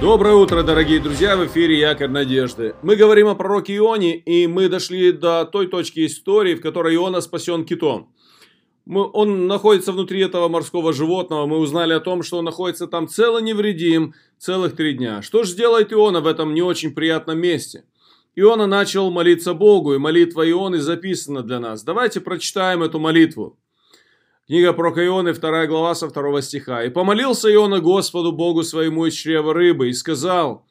Доброе утро, дорогие друзья, в эфире Якорь Надежды. Мы говорим о пророке Ионе, и мы дошли до той точки истории, в которой Иона спасен китом. Мы, он находится внутри этого морского животного, мы узнали о том, что он находится там цело невредим целых три дня. Что же делает Иона в этом не очень приятном месте? Иона начал молиться Богу, и молитва Ионы записана для нас. Давайте прочитаем эту молитву. Книга про Ионы, 2 глава со 2 стиха. «И помолился Иона Господу Богу своему из чрева рыбы, и сказал,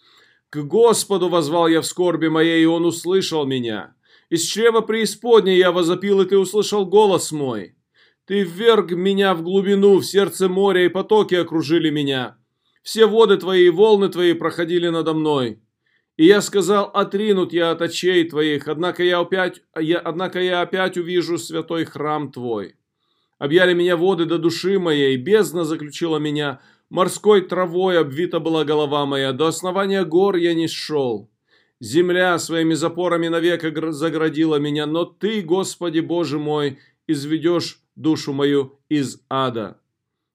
«К Господу возвал я в скорби моей, и Он услышал меня. Из чрева преисподней я возопил, и Ты услышал голос мой. Ты вверг меня в глубину, в сердце моря, и потоки окружили меня. Все воды Твои и волны Твои проходили надо мной. И я сказал, отринут я от очей Твоих, однако я опять, я, однако я опять увижу святой храм Твой». Объяли меня воды до души моей, бездна заключила меня, морской травой обвита была голова моя, до основания гор я не шел. Земля своими запорами навека заградила меня, но Ты, Господи Боже мой, изведешь душу мою из ада.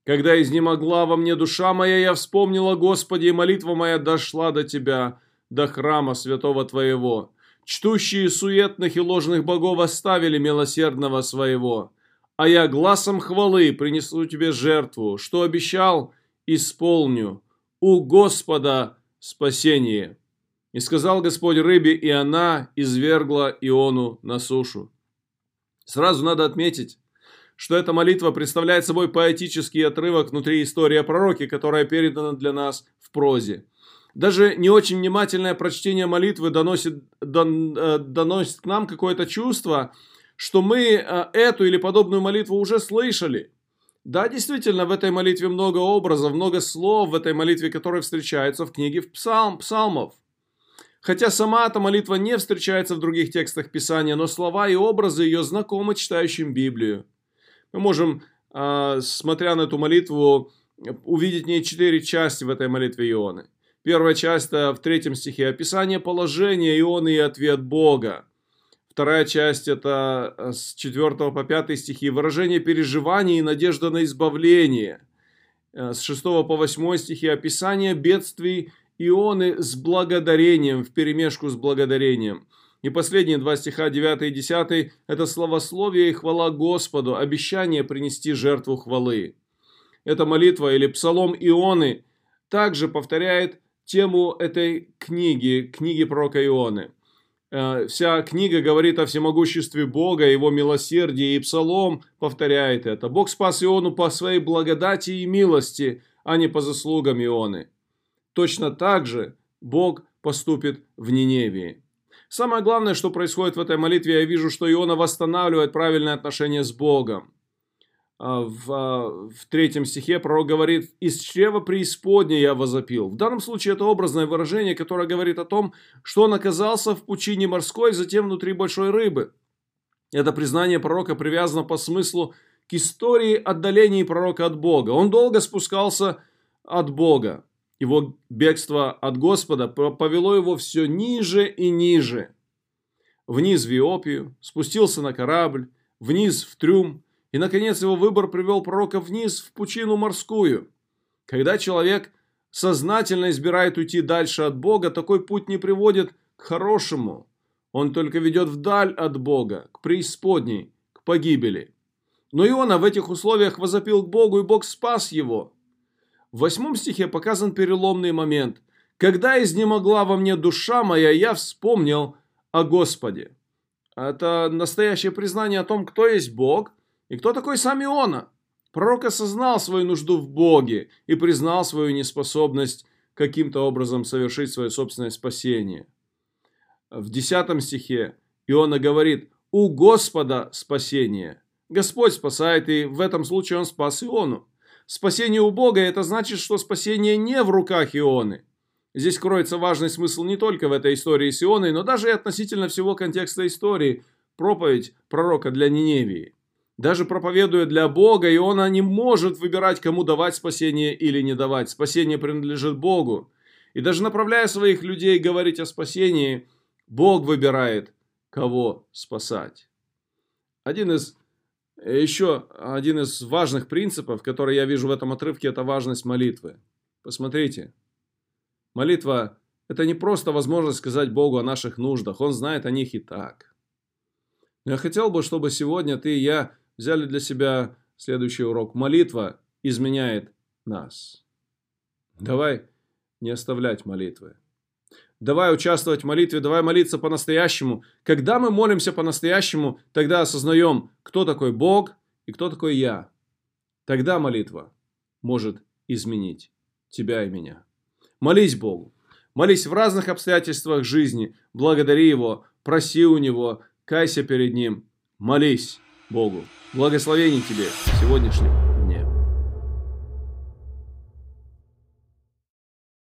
Когда изнемогла во мне душа моя, я вспомнила, Господи, и молитва моя дошла до Тебя, до храма святого Твоего. Чтущие суетных и ложных богов оставили милосердного своего а я глазом хвалы принесу тебе жертву, что обещал, исполню. У Господа спасение. И сказал Господь рыбе, и она извергла Иону на сушу. Сразу надо отметить, что эта молитва представляет собой поэтический отрывок внутри истории о пророке, которая передана для нас в прозе. Даже не очень внимательное прочтение молитвы доносит, дон, э, доносит к нам какое-то чувство, что мы э, эту или подобную молитву уже слышали. Да, действительно, в этой молитве много образов, много слов в этой молитве, которые встречаются в книге псалм, псалмов. Хотя сама эта молитва не встречается в других текстах Писания, но слова и образы ее знакомы читающим Библию. Мы можем, э, смотря на эту молитву, увидеть в ней четыре части в этой молитве Ионы. Первая часть в третьем стихе – описание положения Ионы и ответ Бога. Вторая часть это э, с 4 по 5 стихи. Выражение переживаний и надежда на избавление. Э, с 6 по 8 стихи описание бедствий Ионы с благодарением, в перемешку с благодарением. И последние два стиха, 9 и 10, это словословие и хвала Господу, обещание принести жертву хвалы. Эта молитва или псалом Ионы также повторяет тему этой книги, книги пророка Ионы. Э, вся книга говорит о всемогуществе Бога, его милосердии, и Псалом повторяет это. Бог спас Иону по своей благодати и милости, а не по заслугам Ионы. Точно так же Бог поступит в Ниневии. Самое главное, что происходит в этой молитве, я вижу, что Иона восстанавливает правильное отношение с Богом. А, в, а, в третьем стихе пророк говорит «Из чрева преисподней я возопил». В данном случае это образное выражение, которое говорит о том, что он оказался в пучине морской, затем внутри большой рыбы. Это признание пророка привязано по смыслу к истории отдаления пророка от Бога. Он долго спускался от Бога. Его бегство от Господа повело его все ниже и ниже. Вниз в Иопию, спустился на корабль, вниз в трюм, и, наконец, его выбор привел пророка вниз, в пучину морскую. Когда человек сознательно избирает уйти дальше от Бога, такой путь не приводит к хорошему. Он только ведет вдаль от Бога, к преисподней, к погибели. Но Иона в этих условиях возопил к Богу, и Бог спас его. В восьмом стихе показан переломный момент. «Когда изнемогла во мне душа моя, я вспомнил о Господе». Это настоящее признание о том, кто есть Бог, и кто такой сам Иона? Пророк осознал свою нужду в Боге и признал свою неспособность каким-то образом совершить свое собственное спасение. В 10 стихе Иона говорит «У Господа спасение». Господь спасает, и в этом случае Он спас Иону. Спасение у Бога – это значит, что спасение не в руках Ионы. Здесь кроется важный смысл не только в этой истории с Ионой, но даже и относительно всего контекста истории – проповедь пророка для Ниневии. Даже проповедуя для Бога, Иона не может выбирать, кому давать спасение или не давать. Спасение принадлежит Богу. И даже направляя своих людей говорить о спасении, Бог выбирает, кого спасать. Один из, еще один из важных принципов, который я вижу в этом отрывке, это важность молитвы. Посмотрите. Молитва – это не просто возможность сказать Богу о наших нуждах. Он знает о них и так. Я хотел бы, чтобы сегодня ты и я взяли для себя следующий урок. Молитва изменяет нас. Давай не оставлять молитвы. Давай участвовать в молитве, давай молиться по-настоящему. Когда мы молимся по-настоящему, тогда осознаем, кто такой Бог и кто такой я. Тогда молитва может изменить тебя и меня. Молись Богу. Молись в разных обстоятельствах жизни. Благодари Его, проси у Него, кайся перед Ним. Молись Богу. Благословений тебе сегодняшнего